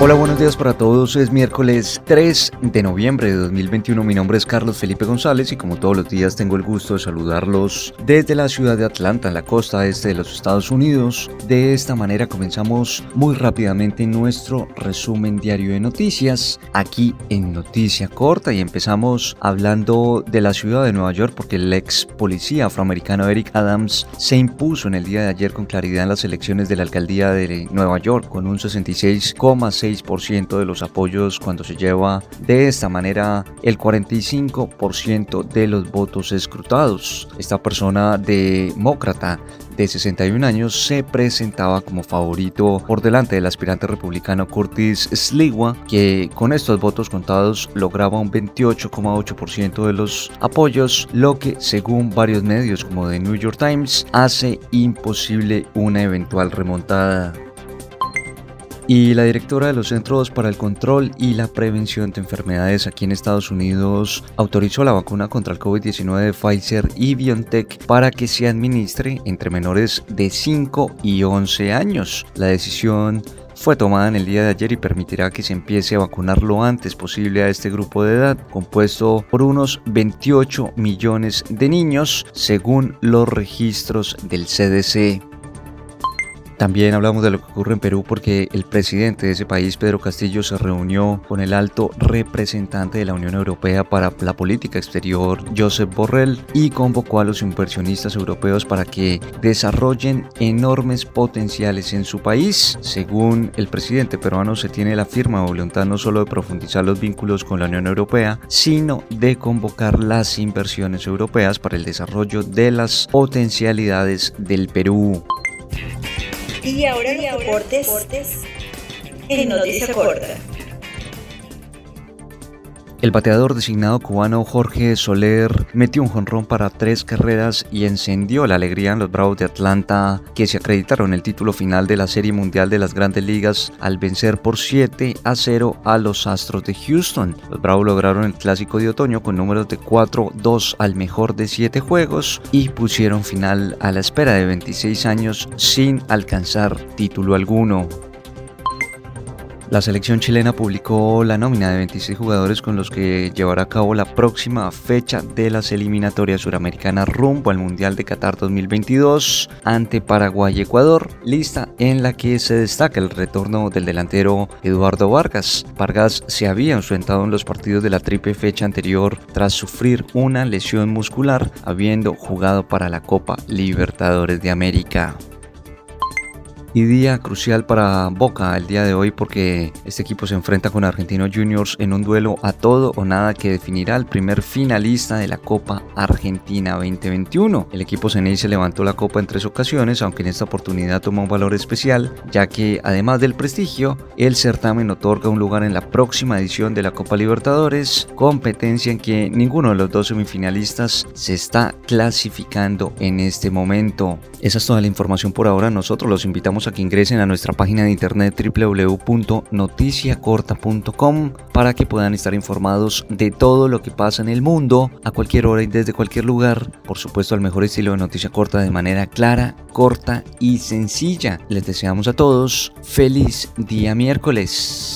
Hola, buenos días para todos. Es miércoles 3 de noviembre de 2021. Mi nombre es Carlos Felipe González y como todos los días tengo el gusto de saludarlos desde la ciudad de Atlanta, en la costa este de los Estados Unidos. De esta manera comenzamos muy rápidamente nuestro resumen diario de noticias aquí en Noticia Corta y empezamos hablando de la ciudad de Nueva York porque el ex policía afroamericano Eric Adams se impuso en el día de ayer con claridad en las elecciones de la alcaldía de Nueva York con un 66,6 de los apoyos cuando se lleva de esta manera el 45% de los votos escrutados. Esta persona demócrata de 61 años se presentaba como favorito por delante del aspirante republicano Curtis Sliwa, que con estos votos contados lograba un 28,8% de los apoyos, lo que según varios medios como The New York Times hace imposible una eventual remontada y la directora de los Centros para el Control y la Prevención de Enfermedades aquí en Estados Unidos autorizó la vacuna contra el COVID-19 de Pfizer y BioNTech para que se administre entre menores de 5 y 11 años. La decisión fue tomada en el día de ayer y permitirá que se empiece a vacunar lo antes posible a este grupo de edad, compuesto por unos 28 millones de niños, según los registros del CDC. También hablamos de lo que ocurre en Perú porque el presidente de ese país, Pedro Castillo, se reunió con el alto representante de la Unión Europea para la política exterior, Josep Borrell, y convocó a los inversionistas europeos para que desarrollen enormes potenciales en su país. Según el presidente peruano, se tiene la firma voluntad no solo de profundizar los vínculos con la Unión Europea, sino de convocar las inversiones europeas para el desarrollo de las potencialidades del Perú. Y ahora los deportes en Noticia Corta. El bateador designado cubano Jorge Soler metió un jonrón para tres carreras y encendió la alegría en los Bravos de Atlanta, que se acreditaron el título final de la Serie Mundial de las Grandes Ligas al vencer por 7 a 0 a los Astros de Houston. Los Bravos lograron el clásico de otoño con números de 4-2 al mejor de 7 juegos y pusieron final a la espera de 26 años sin alcanzar título alguno. La selección chilena publicó la nómina de 26 jugadores con los que llevará a cabo la próxima fecha de las eliminatorias suramericanas rumbo al Mundial de Qatar 2022 ante Paraguay y Ecuador, lista en la que se destaca el retorno del delantero Eduardo Vargas. Vargas se había enfrentado en los partidos de la triple fecha anterior tras sufrir una lesión muscular habiendo jugado para la Copa Libertadores de América y día crucial para Boca el día de hoy porque este equipo se enfrenta con Argentinos Juniors en un duelo a todo o nada que definirá el primer finalista de la Copa Argentina 2021. El equipo se levantó la copa en tres ocasiones, aunque en esta oportunidad toma un valor especial, ya que además del prestigio, el certamen otorga un lugar en la próxima edición de la Copa Libertadores, competencia en que ninguno de los dos semifinalistas se está clasificando en este momento. Esa es toda la información por ahora, nosotros los a que ingresen a nuestra página de internet www.noticiacorta.com para que puedan estar informados de todo lo que pasa en el mundo a cualquier hora y desde cualquier lugar. Por supuesto, al mejor estilo de noticia corta de manera clara, corta y sencilla. Les deseamos a todos feliz día miércoles.